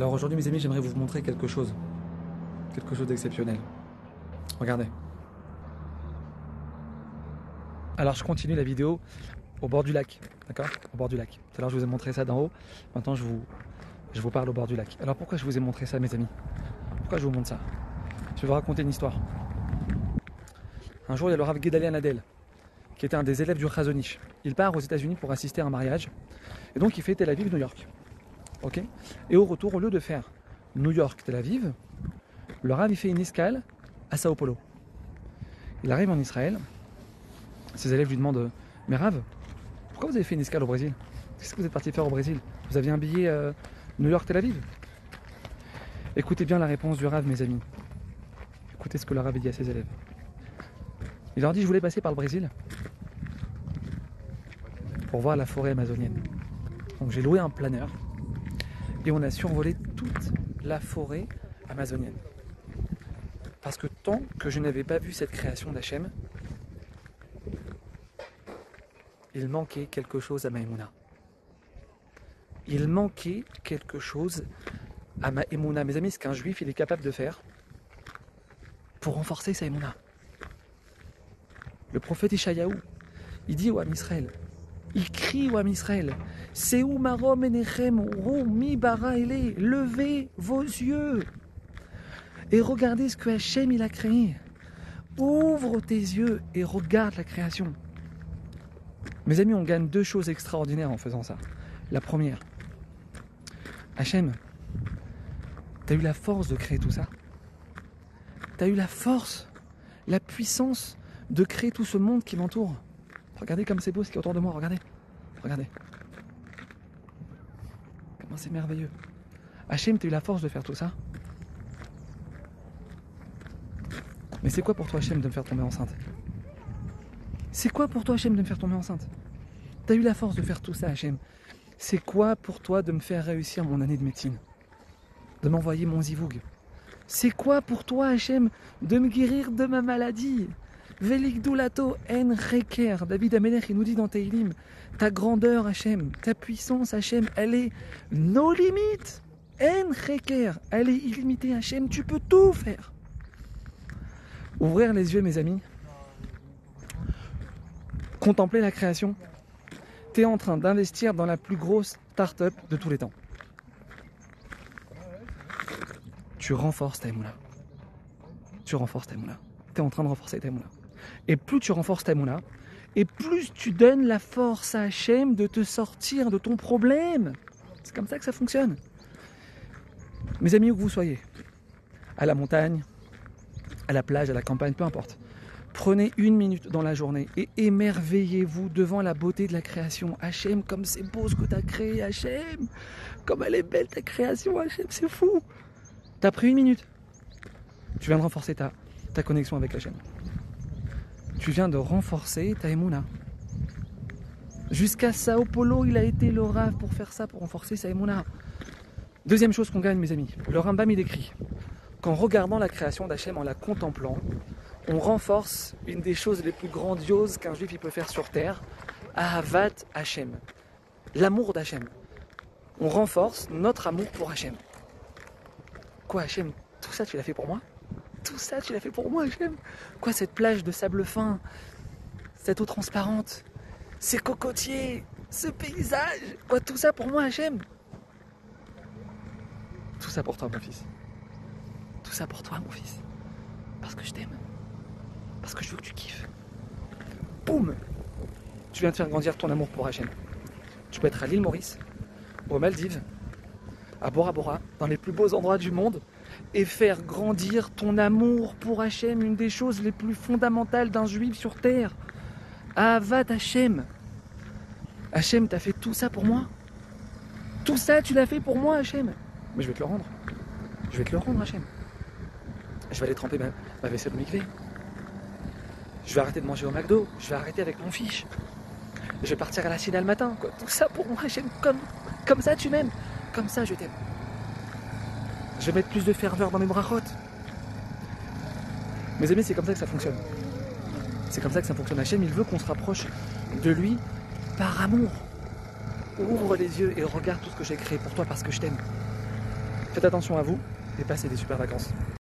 Alors aujourd'hui mes amis, j'aimerais vous montrer quelque chose. Quelque chose d'exceptionnel. Regardez. Alors je continue la vidéo au bord du lac, d'accord? Au bord du lac. Tout à l'heure je vous ai montré ça d'en haut, maintenant je vous, je vous parle au bord du lac. Alors pourquoi je vous ai montré ça mes amis? Pourquoi je vous montre ça? Je vais vous raconter une histoire. Un jour il y a le Rav Gedalian Adel, qui était un des élèves du Chazonich. Il part aux États-Unis pour assister à un mariage, et donc il fait Tel Aviv, New York. Ok Et au retour, au lieu de faire New York, Tel Aviv, le Rav fait une escale à Sao Paulo. Il arrive en Israël, ses élèves lui demandent Mais Rav, pourquoi vous avez fait une escale au Brésil? Qu'est-ce que vous êtes parti faire au Brésil? Vous aviez un billet euh, New York-Tel Aviv? Écoutez bien la réponse du Rav, mes amis. Écoutez ce que le Rav dit à ses élèves. Il leur dit Je voulais passer par le Brésil pour voir la forêt amazonienne. Donc j'ai loué un planeur et on a survolé toute la forêt amazonienne. Parce que tant que je n'avais pas vu cette création d'Hachem, il manquait quelque chose à Maïmouna. Il manquait quelque chose à Maïmouna. Mes amis, ce qu'un juif il est capable de faire pour renforcer sa Emouna. Le prophète Ishayahu, il dit au Israël, il crie au Am Israël, où marom enechem mi bara levez vos yeux et regardez ce que Hachem il a créé. Ouvre tes yeux et regarde la création. Mes amis, on gagne deux choses extraordinaires en faisant ça. La première, Hachem, tu as eu la force de créer tout ça. Tu as eu la force, la puissance de créer tout ce monde qui m'entoure. Regardez comme c'est beau ce qui est autour de moi, regardez. Regardez. Comment c'est merveilleux. Hachem, tu as eu la force de faire tout ça. Mais c'est quoi pour toi, Hachem, de me faire tomber enceinte? C'est quoi pour toi, Hachem, de me faire tomber enceinte? T'as eu la force de faire tout ça, Hachem. C'est quoi pour toi de me faire réussir mon année de médecine? De m'envoyer mon zivoug? C'est quoi pour toi, Hachem, de me guérir de ma maladie? Velikdulato en reker. David Amelech, il nous dit dans Teilim, ta grandeur, Hachem, ta puissance, Hachem, elle est nos limites. En reker, elle est illimitée, Hachem, tu peux tout faire. Ouvrir les yeux, mes amis. Contempler la création. Tu es en train d'investir dans la plus grosse start-up de tous les temps. Tu renforces ta émoula. Tu renforces ta émoula. Tu es en train de renforcer ta émoula. Et plus tu renforces ta émoula, et plus tu donnes la force à Hachem de te sortir de ton problème. C'est comme ça que ça fonctionne. Mes amis, où que vous soyez, à la montagne, à la plage, à la campagne, peu importe. Prenez une minute dans la journée et émerveillez-vous devant la beauté de la création. Hachem, comme c'est beau ce que tu as créé, Hachem. Comme elle est belle ta création, Hachem, c'est fou. Tu as pris une minute. Tu viens de renforcer ta, ta connexion avec Hachem. Tu viens de renforcer ta Emouna. Jusqu'à Sao Paulo, il a été le rave pour faire ça, pour renforcer sa Emouna. Deuxième chose qu'on gagne, mes amis. Le Rambam, il écrit qu'en regardant la création d'Hachem, en la contemplant, on renforce une des choses les plus grandioses qu'un juif peut faire sur terre, Ahavat Hachem, l'amour d'Hachem. On renforce notre amour pour Hachem. Quoi Hachem Tout ça tu l'as fait pour moi? Tout ça tu l'as fait pour moi Hachem Quoi cette plage de sable fin Cette eau transparente Ces cocotiers Ce paysage Quoi tout ça pour moi Hachem Tout ça pour toi mon fils. Tout ça pour toi mon fils. Parce que je t'aime. Parce que je veux que tu kiffes. Boum Tu viens de faire grandir ton amour pour Hachem. Tu peux être à l'île Maurice, aux Maldives, à Bora Bora, dans les plus beaux endroits du monde, et faire grandir ton amour pour Hachem, une des choses les plus fondamentales d'un juif sur terre. Avat Hachem. Hachem, t'as fait tout ça pour moi? Tout ça, tu l'as fait pour moi, Hachem? Mais je vais te le rendre. Je vais te le rendre, Hachem. Je vais aller tremper ma, ma vaisselle au mikvé. Je vais arrêter de manger au McDo. Je vais arrêter avec mon fiche. Je vais partir à la cine le matin. Quoi. Tout ça pour moi, j'aime comme, comme ça tu m'aimes. Comme ça je t'aime. Je vais mettre plus de ferveur dans mes brachotes. Mes amis, c'est comme ça que ça fonctionne. C'est comme ça que ça fonctionne. Hachem, il veut qu'on se rapproche de lui par amour. Ouvre les yeux et regarde tout ce que j'ai créé pour toi parce que je t'aime. Faites attention à vous et passez des super vacances.